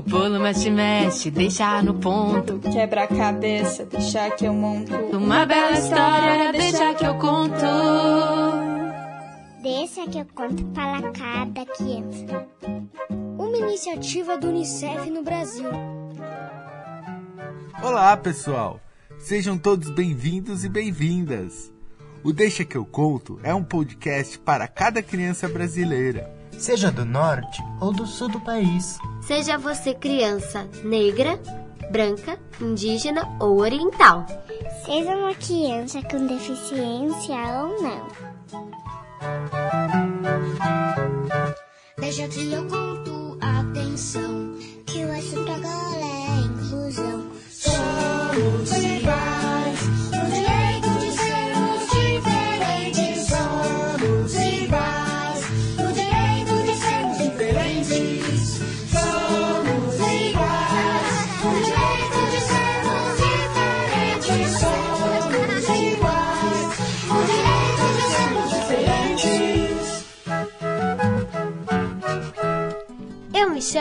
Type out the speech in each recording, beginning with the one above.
O bolo mexe, mexe, deixa no ponto. Quebra a cabeça, deixa que eu monto. Uma bela história, deixa que eu conto. Deixa que eu conto para cada criança. Uma iniciativa do Unicef no Brasil. Olá, pessoal! Sejam todos bem-vindos e bem-vindas. O Deixa que eu conto é um podcast para cada criança brasileira. Seja do norte ou do sul do país. Seja você criança negra, branca, indígena ou oriental. Seja uma criança com deficiência ou não. Deixa que eu conto, atenção. Que o assunto agora é inclusão. Somos iguais,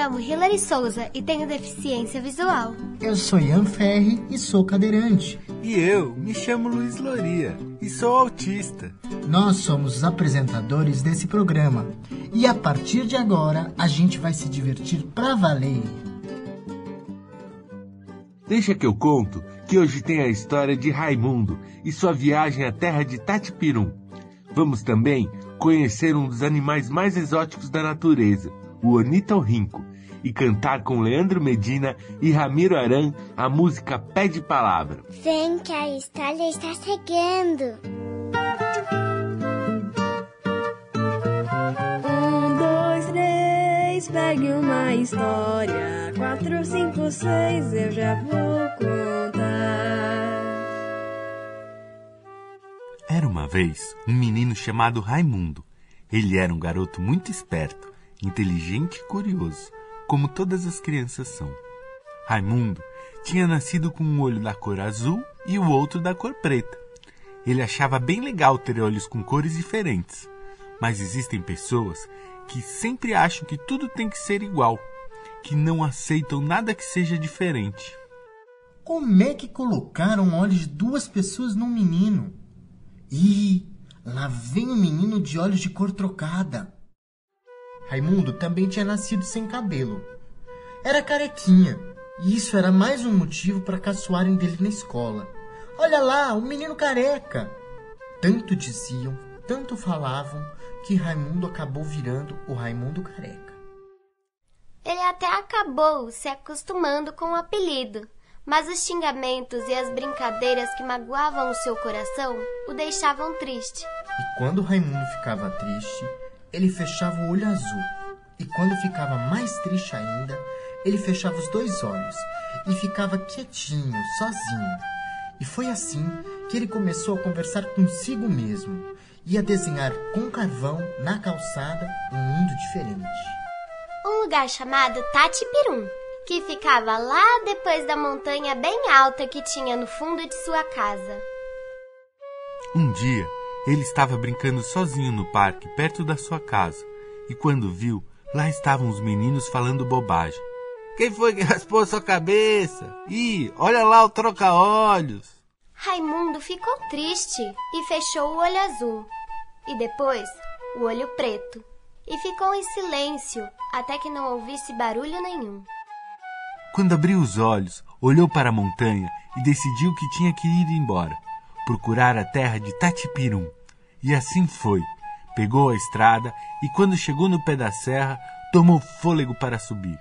chamo Hilary Souza e tenho deficiência visual. Eu sou Ian Ferri e sou cadeirante. E eu me chamo Luiz Loria e sou autista. Nós somos os apresentadores desse programa e a partir de agora a gente vai se divertir pra valer. Deixa que eu conto que hoje tem a história de Raimundo e sua viagem à terra de Tatipirum. Vamos também conhecer um dos animais mais exóticos da natureza, o ornitorrinco, e cantar com Leandro Medina e Ramiro Aran a música Pé de Palavra. Vem que a história está chegando. Um, dois, três, pegue uma história. Quatro, cinco, seis, eu já vou contar. Era uma vez um menino chamado Raimundo. Ele era um garoto muito esperto, inteligente e curioso, como todas as crianças são. Raimundo tinha nascido com um olho da cor azul e o outro da cor preta. Ele achava bem legal ter olhos com cores diferentes, mas existem pessoas que sempre acham que tudo tem que ser igual, que não aceitam nada que seja diferente. Como é que colocaram olhos de duas pessoas num menino? Ih, lá vem um menino de olhos de cor trocada. Raimundo também tinha nascido sem cabelo. Era carequinha, e isso era mais um motivo para caçoarem dele na escola. Olha lá, um menino careca! Tanto diziam, tanto falavam, que Raimundo acabou virando o Raimundo Careca. Ele até acabou se acostumando com o apelido, mas os xingamentos e as brincadeiras que magoavam o seu coração o deixavam triste. E quando Raimundo ficava triste, ele fechava o olho azul. E quando ficava mais triste ainda, ele fechava os dois olhos e ficava quietinho, sozinho. E foi assim que ele começou a conversar consigo mesmo e a desenhar com carvão na calçada um mundo diferente. Um lugar chamado Tatipirum, que ficava lá depois da montanha bem alta que tinha no fundo de sua casa. Um dia, ele estava brincando sozinho no parque, perto da sua casa, e quando viu, lá estavam os meninos falando bobagem. Quem foi que raspou sua cabeça? Ih, olha lá o troca-olhos! Raimundo ficou triste e fechou o olho azul, e depois o olho preto, e ficou em silêncio até que não ouvisse barulho nenhum. Quando abriu os olhos, olhou para a montanha e decidiu que tinha que ir embora, procurar a terra de Tatipirum. E assim foi. Pegou a estrada e, quando chegou no pé da serra, tomou fôlego para subir.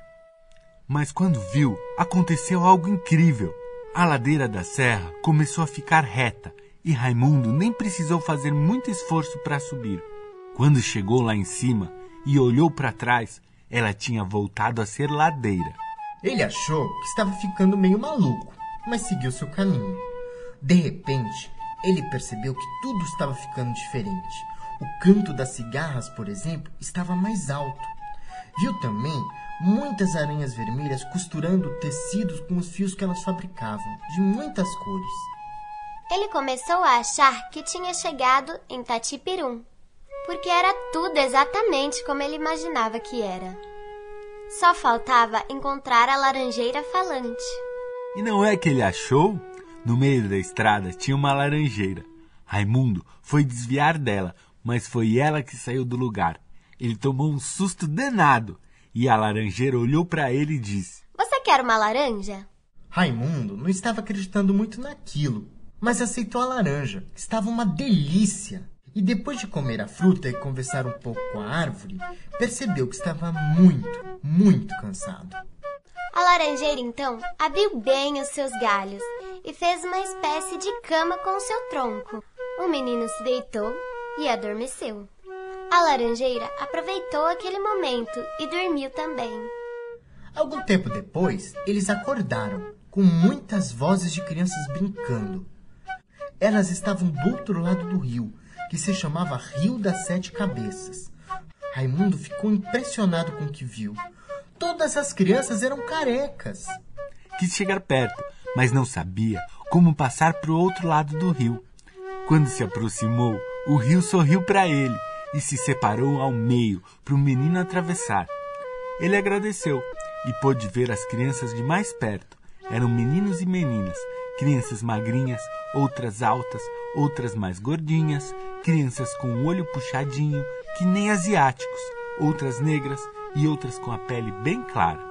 Mas quando viu, aconteceu algo incrível. A ladeira da serra começou a ficar reta e Raimundo nem precisou fazer muito esforço para subir. Quando chegou lá em cima e olhou para trás, ela tinha voltado a ser ladeira. Ele achou que estava ficando meio maluco, mas seguiu seu caminho. De repente, ele percebeu que tudo estava ficando diferente. O canto das cigarras, por exemplo, estava mais alto. Viu também muitas aranhas vermelhas costurando tecidos com os fios que elas fabricavam, de muitas cores. Ele começou a achar que tinha chegado em Tatipirum, porque era tudo exatamente como ele imaginava que era. Só faltava encontrar a laranjeira falante. E não é que ele achou? No meio da estrada tinha uma laranjeira. Raimundo foi desviar dela, mas foi ela que saiu do lugar. Ele tomou um susto danado e a laranjeira olhou para ele e disse: Você quer uma laranja? Raimundo não estava acreditando muito naquilo, mas aceitou a laranja, que estava uma delícia. E depois de comer a fruta e conversar um pouco com a árvore, percebeu que estava muito, muito cansado. A laranjeira então abriu bem os seus galhos e fez uma espécie de cama com seu tronco. O menino se deitou e adormeceu. A laranjeira aproveitou aquele momento e dormiu também. Algum tempo depois, eles acordaram, com muitas vozes de crianças brincando. Elas estavam do outro lado do rio, que se chamava Rio das Sete Cabeças. Raimundo ficou impressionado com o que viu. Todas as crianças eram carecas. Quis chegar perto, mas não sabia como passar para o outro lado do rio. Quando se aproximou, o rio sorriu para ele e se separou ao meio para o menino atravessar. Ele agradeceu e pôde ver as crianças de mais perto. Eram meninos e meninas, crianças magrinhas, outras altas, outras mais gordinhas, crianças com o olho puxadinho, que nem asiáticos, outras negras e outras com a pele bem clara.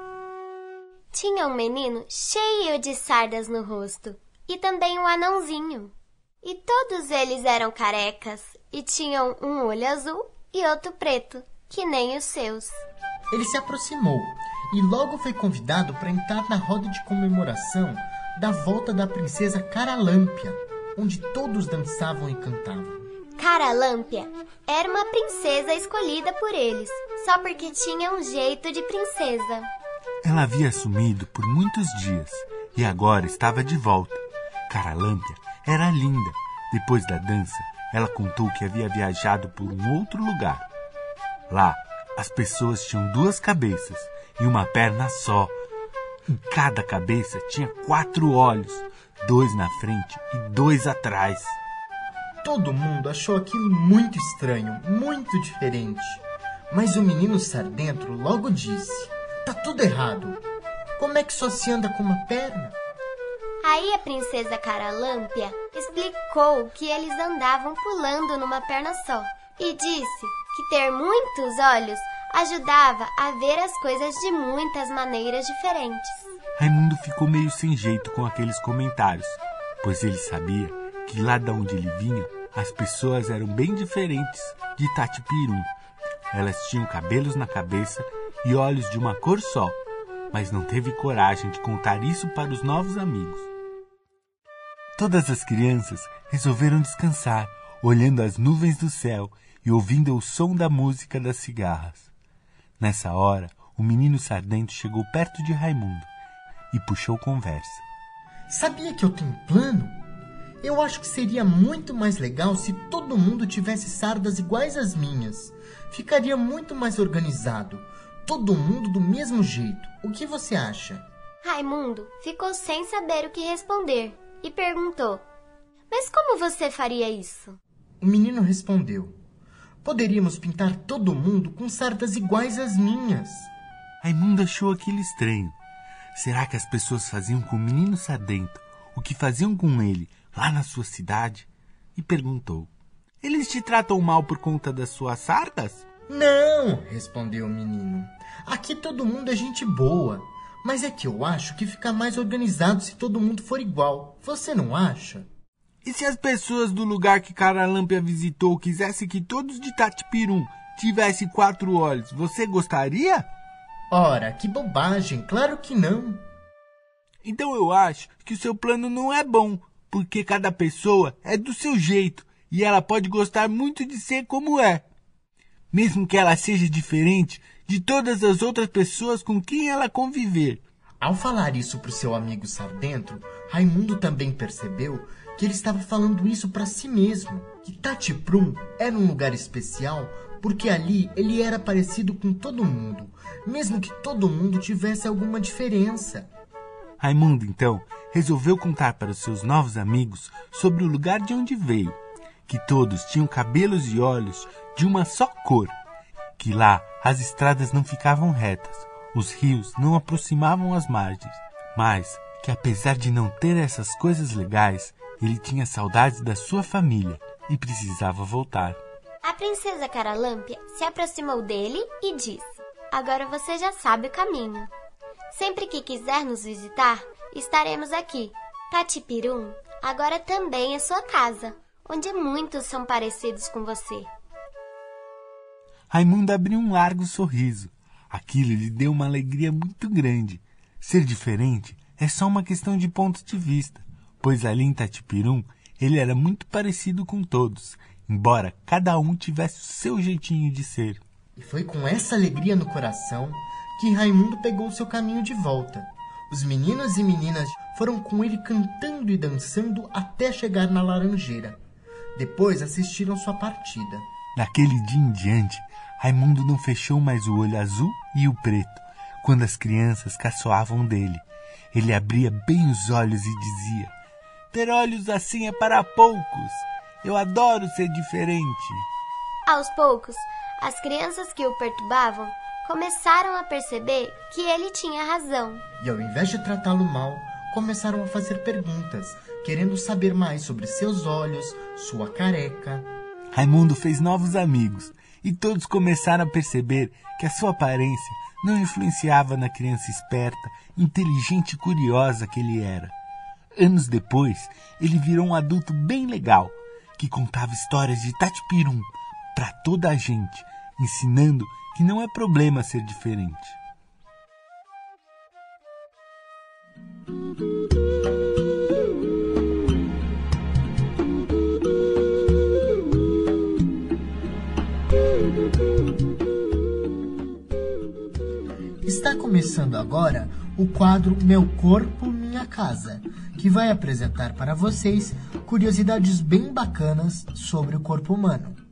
Tinha um menino cheio de sardas no rosto e também um anãozinho. E todos eles eram carecas e tinham um olho azul e outro preto, que nem os seus. Ele se aproximou e logo foi convidado para entrar na roda de comemoração da volta da princesa Caralâmpia, onde todos dançavam e cantavam. Caralâmpia era uma princesa escolhida por eles, só porque tinha um jeito de princesa. Ela havia sumido por muitos dias e agora estava de volta. Caralâmpia era linda. Depois da dança, ela contou que havia viajado por um outro lugar. Lá, as pessoas tinham duas cabeças e uma perna só. Em cada cabeça tinha quatro olhos, dois na frente e dois atrás. Todo mundo achou aquilo muito estranho, muito diferente. Mas o menino Sardentro logo disse: Tá tudo errado. Como é que só se anda com uma perna? Aí a princesa Caralâmpia explicou que eles andavam pulando numa perna só e disse que ter muitos olhos ajudava a ver as coisas de muitas maneiras diferentes. Raimundo ficou meio sem jeito com aqueles comentários, pois ele sabia que lá de onde ele vinha as pessoas eram bem diferentes de Tatipirum. Elas tinham cabelos na cabeça e olhos de uma cor só, mas não teve coragem de contar isso para os novos amigos. Todas as crianças resolveram descansar, olhando as nuvens do céu e ouvindo o som da música das cigarras. Nessa hora, o menino Sardento chegou perto de Raimundo e puxou conversa. Sabia que eu tenho plano? Eu acho que seria muito mais legal se todo mundo tivesse sardas iguais às minhas. Ficaria muito mais organizado. Todo mundo do mesmo jeito. O que você acha? Raimundo ficou sem saber o que responder e perguntou: Mas como você faria isso? O menino respondeu: Poderíamos pintar todo mundo com sardas iguais às minhas. Raimundo achou aquilo estranho. Será que as pessoas faziam com o menino Sardento o que faziam com ele lá na sua cidade? E perguntou: Eles te tratam mal por conta das suas sardas? Não, respondeu o menino. Aqui todo mundo é gente boa. Mas é que eu acho que fica mais organizado se todo mundo for igual. Você não acha? E se as pessoas do lugar que Caralâmpia visitou quisessem que todos de Tatipirum tivessem quatro olhos, você gostaria? Ora, que bobagem! Claro que não! Então eu acho que o seu plano não é bom, porque cada pessoa é do seu jeito e ela pode gostar muito de ser como é. Mesmo que ela seja diferente de todas as outras pessoas com quem ela conviver. Ao falar isso para o seu amigo Sardento, Raimundo também percebeu que ele estava falando isso para si mesmo, que Tatiprum era um lugar especial porque ali ele era parecido com todo mundo, mesmo que todo mundo tivesse alguma diferença. Raimundo, então, resolveu contar para os seus novos amigos sobre o lugar de onde veio, que todos tinham cabelos e olhos de uma só cor, que lá as estradas não ficavam retas, Os rios não aproximavam as margens, mas que apesar de não ter essas coisas legais, ele tinha saudades da sua família e precisava voltar. A princesa Caralâmpia se aproximou dele e disse: Agora você já sabe o caminho. Sempre que quiser nos visitar, estaremos aqui. Tatipirum agora também é sua casa, onde muitos são parecidos com você. Raimundo abriu um largo sorriso. Aquilo lhe deu uma alegria muito grande. Ser diferente é só uma questão de ponto de vista, pois ali em Tatipirum ele era muito parecido com todos, embora cada um tivesse o seu jeitinho de ser. E foi com essa alegria no coração que Raimundo pegou seu caminho de volta. Os meninos e meninas foram com ele cantando e dançando até chegar na laranjeira. Depois assistiram sua partida. Naquele dia em diante, Raimundo não fechou mais o olho azul e o preto quando as crianças caçoavam dele. Ele abria bem os olhos e dizia: Ter olhos assim é para poucos. Eu adoro ser diferente. Aos poucos, as crianças que o perturbavam começaram a perceber que ele tinha razão. E ao invés de tratá-lo mal, começaram a fazer perguntas, querendo saber mais sobre seus olhos, sua careca. Raimundo fez novos amigos e todos começaram a perceber que a sua aparência não influenciava na criança esperta, inteligente e curiosa que ele era. Anos depois, ele virou um adulto bem legal, que contava histórias de Tatipirum para toda a gente, ensinando que não é problema ser diferente. Está começando agora o quadro Meu Corpo, Minha Casa, que vai apresentar para vocês curiosidades bem bacanas sobre o corpo humano.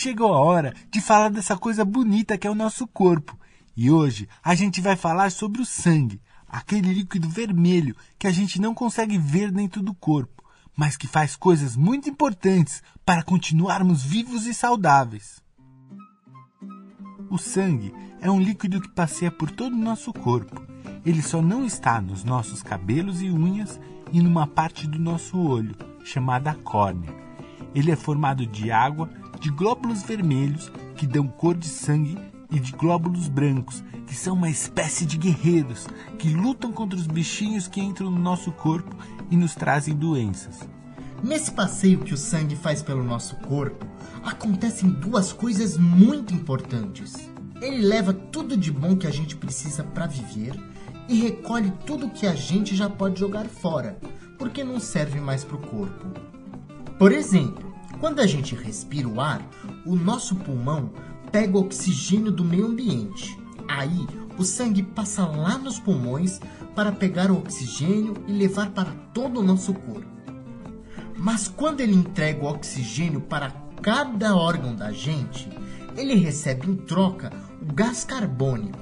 Chegou a hora de falar dessa coisa bonita que é o nosso corpo. E hoje a gente vai falar sobre o sangue, aquele líquido vermelho que a gente não consegue ver dentro do corpo, mas que faz coisas muito importantes para continuarmos vivos e saudáveis. O sangue é um líquido que passeia por todo o nosso corpo. Ele só não está nos nossos cabelos e unhas e numa parte do nosso olho, chamada córnea. Ele é formado de água, de glóbulos vermelhos, que dão cor de sangue, e de glóbulos brancos, que são uma espécie de guerreiros que lutam contra os bichinhos que entram no nosso corpo e nos trazem doenças. Nesse passeio que o sangue faz pelo nosso corpo, acontecem duas coisas muito importantes. Ele leva tudo de bom que a gente precisa para viver e recolhe tudo que a gente já pode jogar fora, porque não serve mais para o corpo. Por exemplo, quando a gente respira o ar, o nosso pulmão pega o oxigênio do meio ambiente. Aí, o sangue passa lá nos pulmões para pegar o oxigênio e levar para todo o nosso corpo. Mas quando ele entrega o oxigênio para cada órgão da gente, ele recebe em troca o gás carbônico,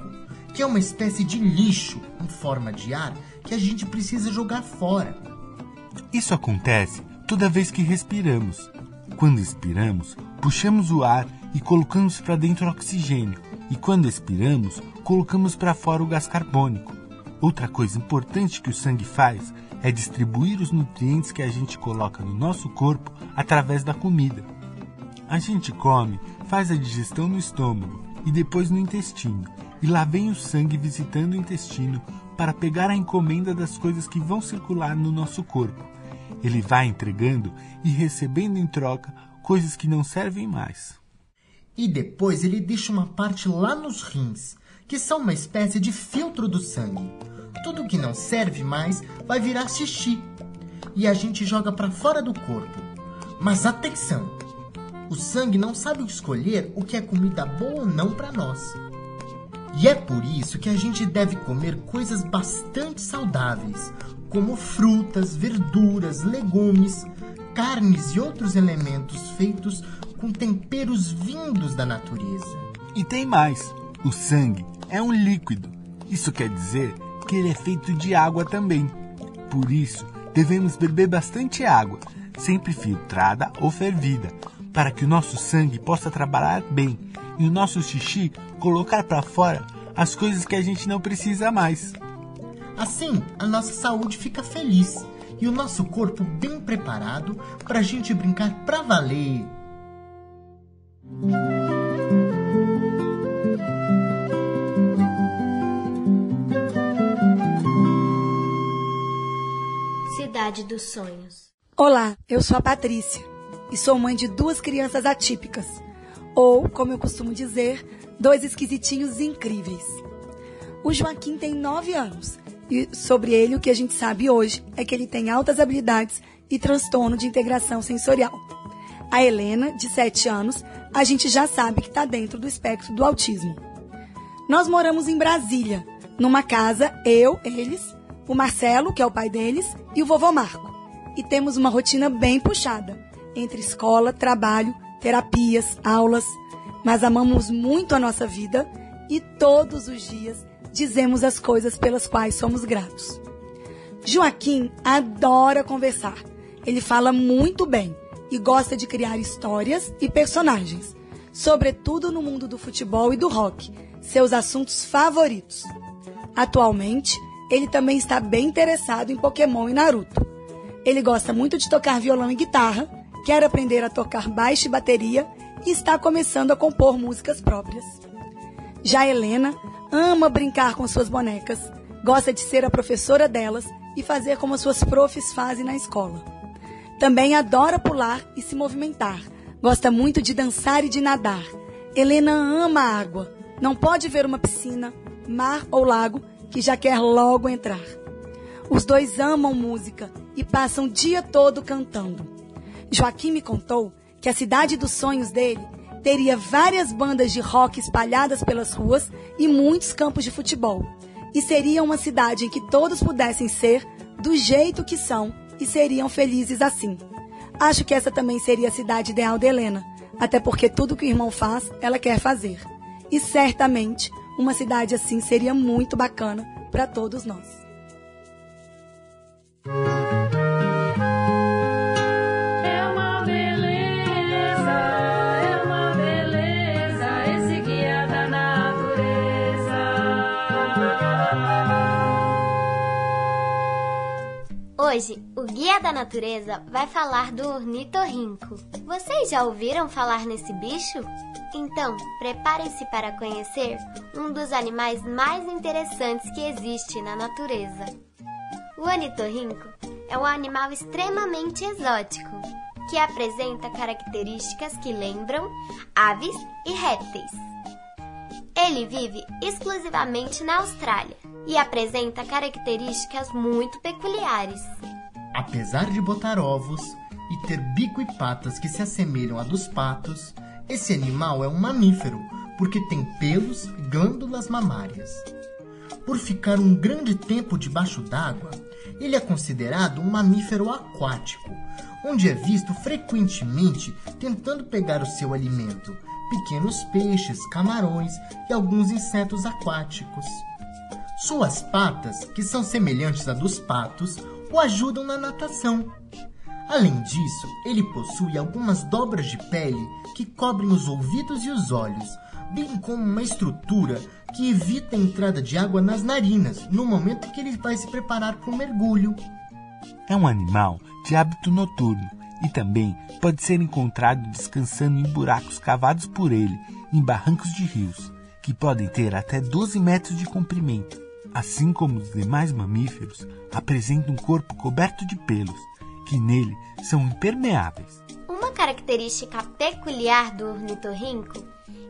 que é uma espécie de lixo em forma de ar que a gente precisa jogar fora. Isso acontece toda vez que respiramos. Quando expiramos, puxamos o ar e colocamos para dentro o oxigênio, e quando expiramos, colocamos para fora o gás carbônico. Outra coisa importante que o sangue faz é distribuir os nutrientes que a gente coloca no nosso corpo através da comida. A gente come, faz a digestão no estômago e depois no intestino, e lá vem o sangue visitando o intestino para pegar a encomenda das coisas que vão circular no nosso corpo. Ele vai entregando e recebendo em troca coisas que não servem mais. E depois ele deixa uma parte lá nos rins, que são uma espécie de filtro do sangue. Tudo que não serve mais vai virar xixi e a gente joga para fora do corpo. Mas atenção! O sangue não sabe escolher o que é comida boa ou não para nós. E é por isso que a gente deve comer coisas bastante saudáveis, como frutas, verduras, legumes, carnes e outros elementos feitos com temperos vindos da natureza. E tem mais: o sangue é um líquido. Isso quer dizer que ele é feito de água também. Por isso, devemos beber bastante água, sempre filtrada ou fervida, para que o nosso sangue possa trabalhar bem e o nosso xixi colocar para fora as coisas que a gente não precisa mais. Assim, a nossa saúde fica feliz e o nosso corpo bem preparado para a gente brincar pra valer. Cidade dos Sonhos. Olá, eu sou a Patrícia e sou mãe de duas crianças atípicas, ou, como eu costumo dizer, dois esquisitinhos incríveis. O Joaquim tem nove anos e sobre ele o que a gente sabe hoje é que ele tem altas habilidades e transtorno de integração sensorial. A Helena, de sete anos, a gente já sabe que está dentro do espectro do autismo. Nós moramos em Brasília, numa casa, eu, eles, o Marcelo, que é o pai deles, e o vovô Marco. E temos uma rotina bem puxada, entre escola, trabalho, terapias, aulas, mas amamos muito a nossa vida e todos os dias dizemos as coisas pelas quais somos gratos. Joaquim adora conversar. Ele fala muito bem e gosta de criar histórias e personagens, sobretudo no mundo do futebol e do rock, seus assuntos favoritos. Atualmente, ele também está bem interessado em Pokémon e Naruto. Ele gosta muito de tocar violão e guitarra, quer aprender a tocar baixo e bateria e está começando a compor músicas próprias. Já Helena ama brincar com suas bonecas, gosta de ser a professora delas e fazer como as suas profs fazem na escola. Também adora pular e se movimentar, gosta muito de dançar e de nadar. Helena ama a água, não pode ver uma piscina, mar ou lago que já quer logo entrar. Os dois amam música e passam o dia todo cantando. Joaquim me contou que a cidade dos sonhos dele teria várias bandas de rock espalhadas pelas ruas e muitos campos de futebol. E seria uma cidade em que todos pudessem ser do jeito que são e seriam felizes assim. Acho que essa também seria a cidade ideal de Helena, até porque tudo que o irmão faz, ela quer fazer. E certamente uma cidade assim seria muito bacana para todos nós. Hoje, o Guia da Natureza vai falar do ornitorrinco. Vocês já ouviram falar nesse bicho? Então, preparem-se para conhecer um dos animais mais interessantes que existe na natureza. O ornitorrinco é um animal extremamente exótico, que apresenta características que lembram aves e répteis. Ele vive exclusivamente na Austrália e apresenta características muito peculiares. Apesar de botar ovos e ter bico e patas que se assemelham a dos patos, esse animal é um mamífero porque tem pelos e glândulas mamárias. Por ficar um grande tempo debaixo d'água, ele é considerado um mamífero aquático, onde é visto frequentemente tentando pegar o seu alimento, pequenos peixes, camarões e alguns insetos aquáticos. Suas patas, que são semelhantes a dos patos, o ajudam na natação. Além disso, ele possui algumas dobras de pele que cobrem os ouvidos e os olhos, bem como uma estrutura que evita a entrada de água nas narinas no momento que ele vai se preparar para o mergulho. É um animal de hábito noturno e também pode ser encontrado descansando em buracos cavados por ele em barrancos de rios, que podem ter até 12 metros de comprimento. Assim como os demais mamíferos, apresenta um corpo coberto de pelos, que nele são impermeáveis. Uma característica peculiar do ornitorrinco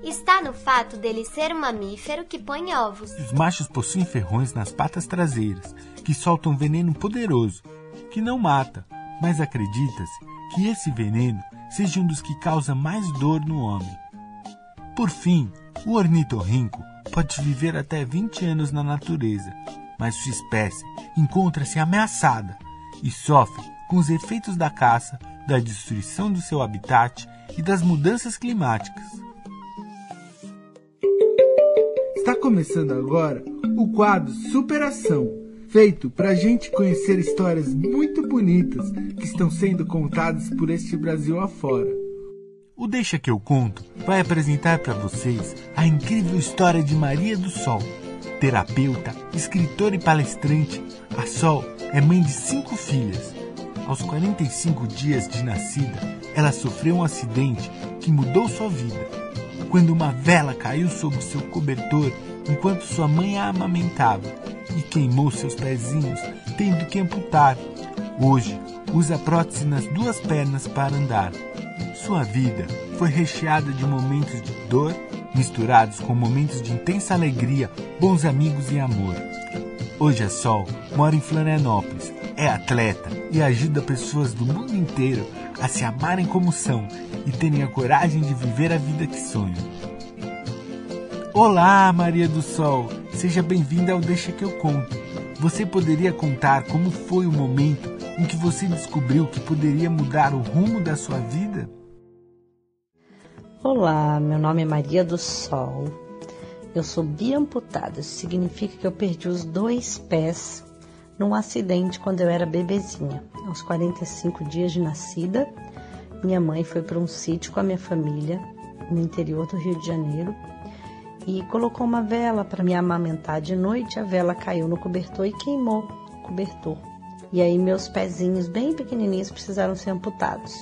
está no fato dele ser um mamífero que põe ovos. Os machos possuem ferrões nas patas traseiras, que soltam veneno poderoso, que não mata, mas acredita-se que esse veneno seja um dos que causa mais dor no homem. Por fim, o ornitorrinco pode viver até 20 anos na natureza, mas sua espécie encontra-se ameaçada e sofre com os efeitos da caça, da destruição do seu habitat e das mudanças climáticas. Está começando agora o quadro Superação, feito para a gente conhecer histórias muito bonitas que estão sendo contadas por este Brasil afora. O Deixa que eu conto vai apresentar para vocês a incrível história de Maria do Sol. Terapeuta, escritora e palestrante, a Sol é mãe de cinco filhas. Aos 45 dias de nascida, ela sofreu um acidente que mudou sua vida. Quando uma vela caiu sobre seu cobertor enquanto sua mãe a amamentava e queimou seus pezinhos, tendo que amputar. Hoje, usa prótese nas duas pernas para andar. Sua vida foi recheada de momentos de dor, misturados com momentos de intensa alegria, bons amigos e amor. Hoje a Sol mora em Florianópolis, é atleta e ajuda pessoas do mundo inteiro a se amarem como são e terem a coragem de viver a vida que sonham. Olá, Maria do Sol! Seja bem-vinda ao Deixa que eu conto. Você poderia contar como foi o momento em que você descobriu que poderia mudar o rumo da sua vida? Olá, meu nome é Maria do Sol. Eu sou biamputada, isso significa que eu perdi os dois pés num acidente quando eu era bebezinha. Aos 45 dias de nascida, minha mãe foi para um sítio com a minha família no interior do Rio de Janeiro e colocou uma vela para me amamentar de noite. A vela caiu no cobertor e queimou o cobertor. E aí meus pezinhos bem pequenininhos precisaram ser amputados.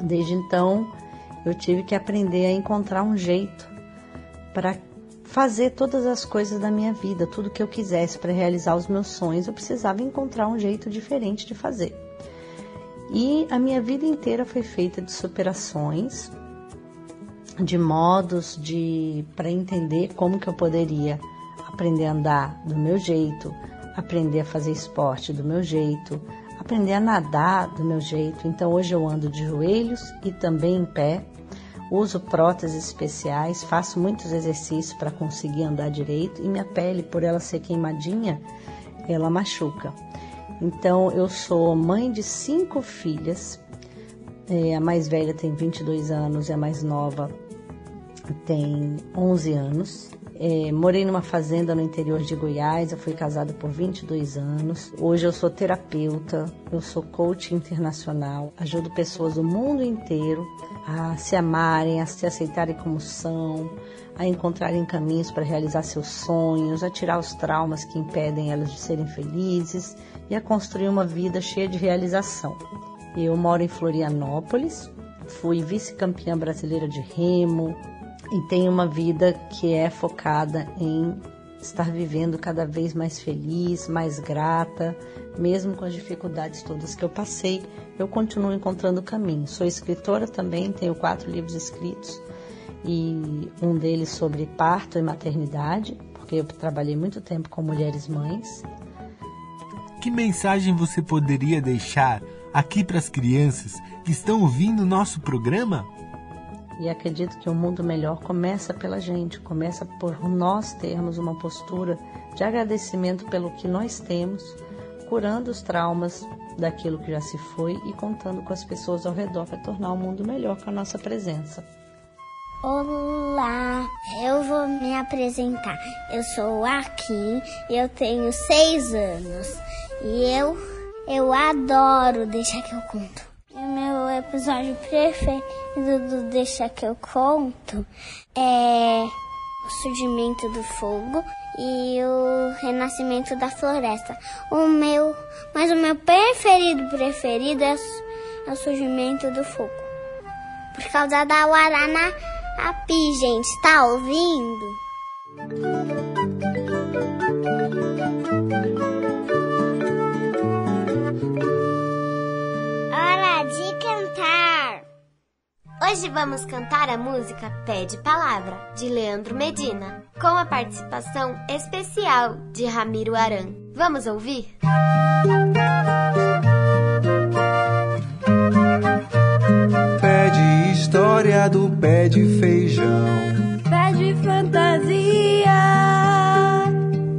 Desde então, eu tive que aprender a encontrar um jeito para fazer todas as coisas da minha vida, tudo que eu quisesse para realizar os meus sonhos, eu precisava encontrar um jeito diferente de fazer. E a minha vida inteira foi feita de superações, de modos de para entender como que eu poderia aprender a andar do meu jeito, aprender a fazer esporte do meu jeito, aprender a nadar do meu jeito. Então hoje eu ando de joelhos e também em pé. Uso próteses especiais, faço muitos exercícios para conseguir andar direito e minha pele, por ela ser queimadinha, ela machuca. Então eu sou mãe de cinco filhas. É, a mais velha tem 22 anos e a mais nova tem 11 anos. É, morei numa fazenda no interior de Goiás, eu fui casada por 22 anos. Hoje eu sou terapeuta, eu sou coach internacional, ajudo pessoas do mundo inteiro a se amarem, a se aceitarem como são, a encontrarem caminhos para realizar seus sonhos, a tirar os traumas que impedem elas de serem felizes e a construir uma vida cheia de realização. Eu moro em Florianópolis, fui vice-campeã brasileira de remo, e tenho uma vida que é focada em estar vivendo cada vez mais feliz, mais grata, mesmo com as dificuldades todas que eu passei, eu continuo encontrando caminho. Sou escritora também, tenho quatro livros escritos e um deles sobre parto e maternidade, porque eu trabalhei muito tempo com mulheres mães. Que mensagem você poderia deixar aqui para as crianças que estão ouvindo o nosso programa? E acredito que um mundo melhor começa pela gente, começa por nós termos uma postura de agradecimento pelo que nós temos, curando os traumas daquilo que já se foi e contando com as pessoas ao redor para tornar o mundo melhor com a nossa presença. Olá, eu vou me apresentar. Eu sou a Kim, eu tenho seis anos e eu eu adoro deixar que eu conto. Episódio preferido do Deixa que eu conto é o surgimento do fogo e o renascimento da floresta. O meu, mas o meu preferido preferido é, é o surgimento do fogo. Por causa da Guaraná Api, gente, tá ouvindo? Hoje vamos cantar a música Pé de Palavra, de Leandro Medina, com a participação especial de Ramiro Aran. Vamos ouvir? Pede história do pé de feijão. Pé de fantasia.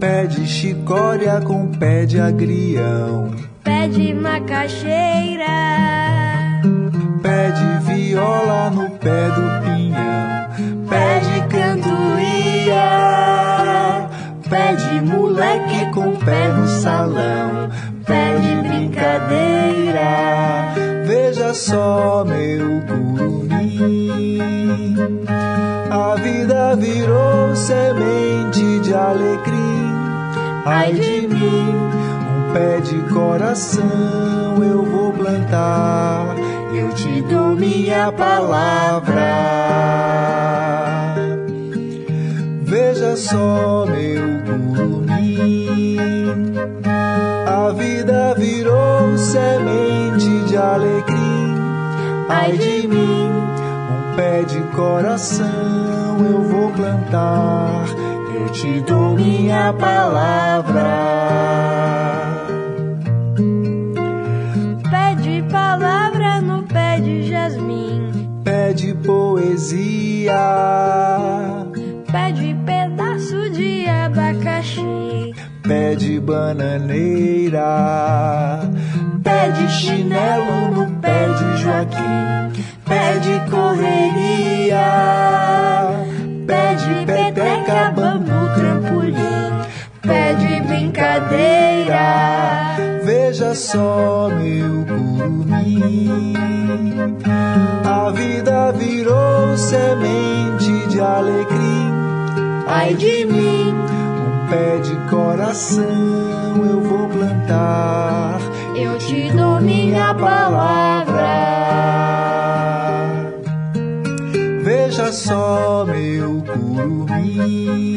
Pé de chicória com pé de agrião. Pé de macaxeira. Pé de viola no pé do pinhão. Pé de cantoria. Pé de moleque com pé no salão. Pé de brincadeira. Veja só meu curumim. vida virou semente de alecrim. Ai de mim, um pé de coração eu vou plantar. Dou minha palavra. Veja só, meu curumim. A vida virou semente de alecrim. Ai de mim, um pé de coração eu vou plantar. Eu te dou minha palavra. Poesia. Pede pedaço de abacaxi. Pede bananeira. Pede chinelo no pé de Joaquim. Pede correria. Pede peteca, bambu, trampolim. Pede brincadeira. Veja só, meu curumim. A vida virou semente de alecrim. Ai de mim, um pé de coração eu vou plantar. Eu te dou minha palavra. Veja só, meu curumim.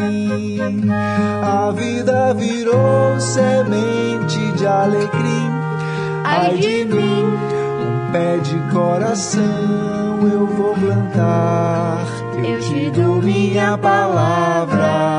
A vida virou semente de alecrim. Ai de mim, um pé de coração eu vou plantar. Eu te dou minha palavra.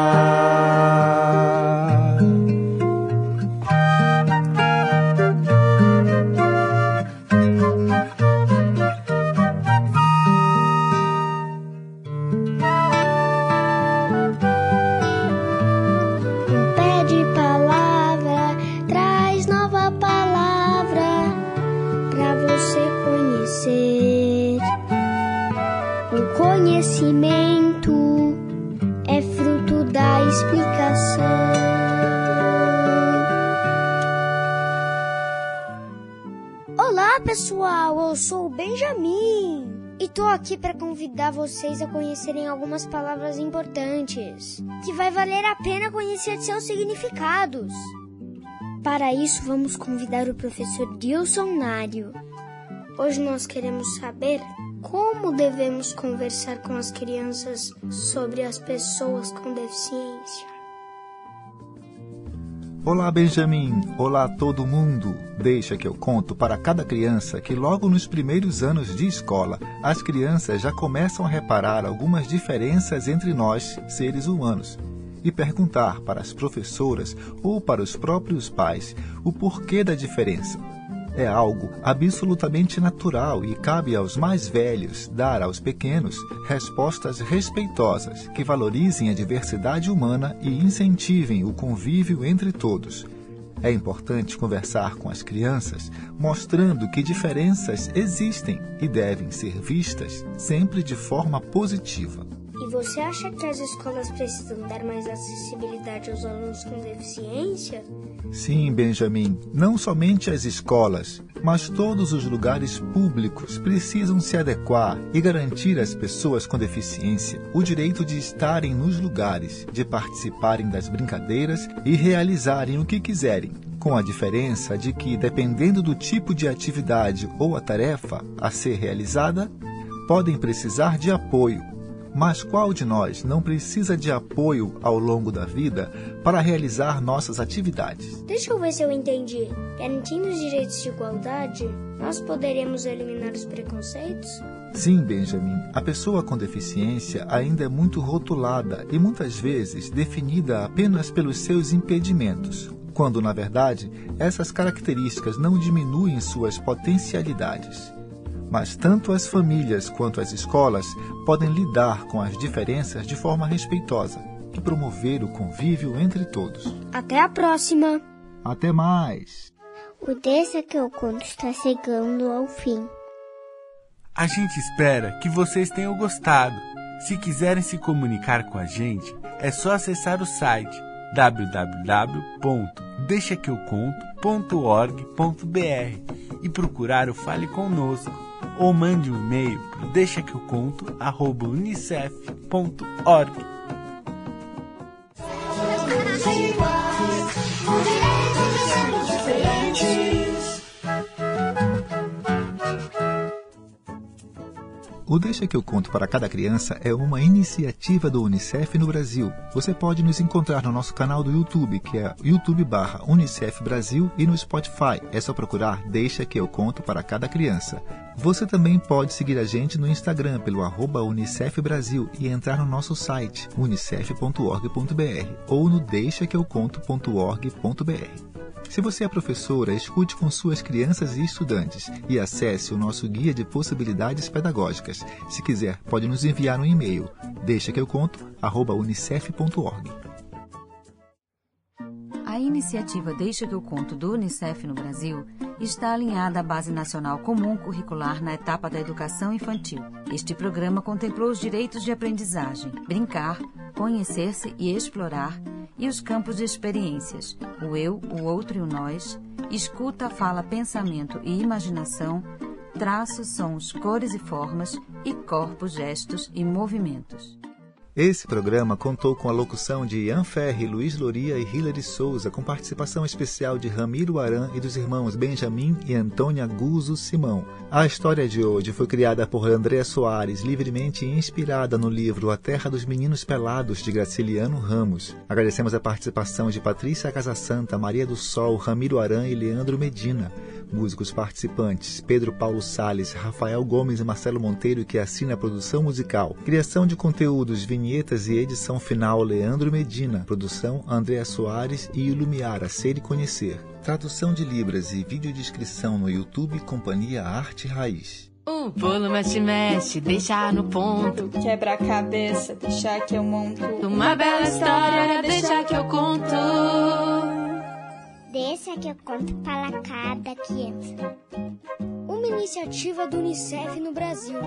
O conhecimento é fruto da explicação. Olá, pessoal! Eu sou o Benjamin e tô aqui para convidar vocês a conhecerem algumas palavras importantes que vai valer a pena conhecer seus significados. Para isso, vamos convidar o professor Dilson Nário. Hoje nós queremos saber como devemos conversar com as crianças sobre as pessoas com deficiência. Olá, Benjamin! Olá, todo mundo! Deixa que eu conto para cada criança que, logo nos primeiros anos de escola, as crianças já começam a reparar algumas diferenças entre nós, seres humanos, e perguntar para as professoras ou para os próprios pais o porquê da diferença. É algo absolutamente natural e cabe aos mais velhos dar aos pequenos respostas respeitosas que valorizem a diversidade humana e incentivem o convívio entre todos. É importante conversar com as crianças, mostrando que diferenças existem e devem ser vistas sempre de forma positiva. E você acha que as escolas precisam dar mais acessibilidade aos alunos com deficiência? Sim, Benjamin, não somente as escolas, mas todos os lugares públicos precisam se adequar e garantir às pessoas com deficiência o direito de estarem nos lugares, de participarem das brincadeiras e realizarem o que quiserem. Com a diferença de que, dependendo do tipo de atividade ou a tarefa a ser realizada, podem precisar de apoio, mas qual de nós não precisa de apoio ao longo da vida para realizar nossas atividades? Deixa eu ver se eu entendi. Garantindo os direitos de igualdade, nós poderemos eliminar os preconceitos? Sim, Benjamin, a pessoa com deficiência ainda é muito rotulada e muitas vezes definida apenas pelos seus impedimentos, quando, na verdade, essas características não diminuem suas potencialidades. Mas tanto as famílias quanto as escolas podem lidar com as diferenças de forma respeitosa e promover o convívio entre todos. Até a próxima! Até mais! O Deixa que eu conto está chegando ao fim. A gente espera que vocês tenham gostado. Se quiserem se comunicar com a gente, é só acessar o site www.deixaqueuconto.org.br e procurar o Fale Conosco ou mande um e-mail para deixa que eu conto unicef.org. O Deixa que eu conto para cada criança é uma iniciativa do UNICEF no Brasil. Você pode nos encontrar no nosso canal do YouTube, que é YouTube barra Unicef Brasil, e no Spotify. É só procurar Deixa que eu conto para cada criança. Você também pode seguir a gente no Instagram pelo arroba Unicef Brasil e entrar no nosso site unicef.org.br ou no deixaqueuconto.org.br. Se você é professora, escute com suas crianças e estudantes e acesse o nosso guia de possibilidades pedagógicas. Se quiser, pode nos enviar um e-mail. Deixa A iniciativa Deixa que eu conto do Unicef no Brasil está alinhada à Base Nacional Comum Curricular na etapa da educação infantil. Este programa contemplou os direitos de aprendizagem, brincar, conhecer-se e explorar e os campos de experiências, o eu, o outro e o nós, escuta, fala, pensamento e imaginação, traços, sons, cores e formas, e corpos, gestos e movimentos. Esse programa contou com a locução de Ian Ferri, Luiz Loria e Hilary Souza, com participação especial de Ramiro Aran e dos irmãos Benjamin e Antônia Guzzo Simão. A história de hoje foi criada por Andréa Soares, livremente inspirada no livro A Terra dos Meninos Pelados, de Graciliano Ramos. Agradecemos a participação de Patrícia Casasanta, Maria do Sol, Ramiro Aran e Leandro Medina. Músicos participantes Pedro Paulo Sales, Rafael Gomes e Marcelo Monteiro, que assina a produção musical. Criação de conteúdos, vinhetas e edição final Leandro Medina. Produção Andréa Soares e Ilumiara Ser e Conhecer. Tradução de Libras e videodescrição no YouTube Companhia Arte Raiz. O bolo mexe, mexe, deixa no ponto. Quebra a cabeça, deixa que eu monto. Uma bela história, deixa que eu conto. Deixa que eu conto para cada criança. Uma iniciativa do Unicef no Brasil.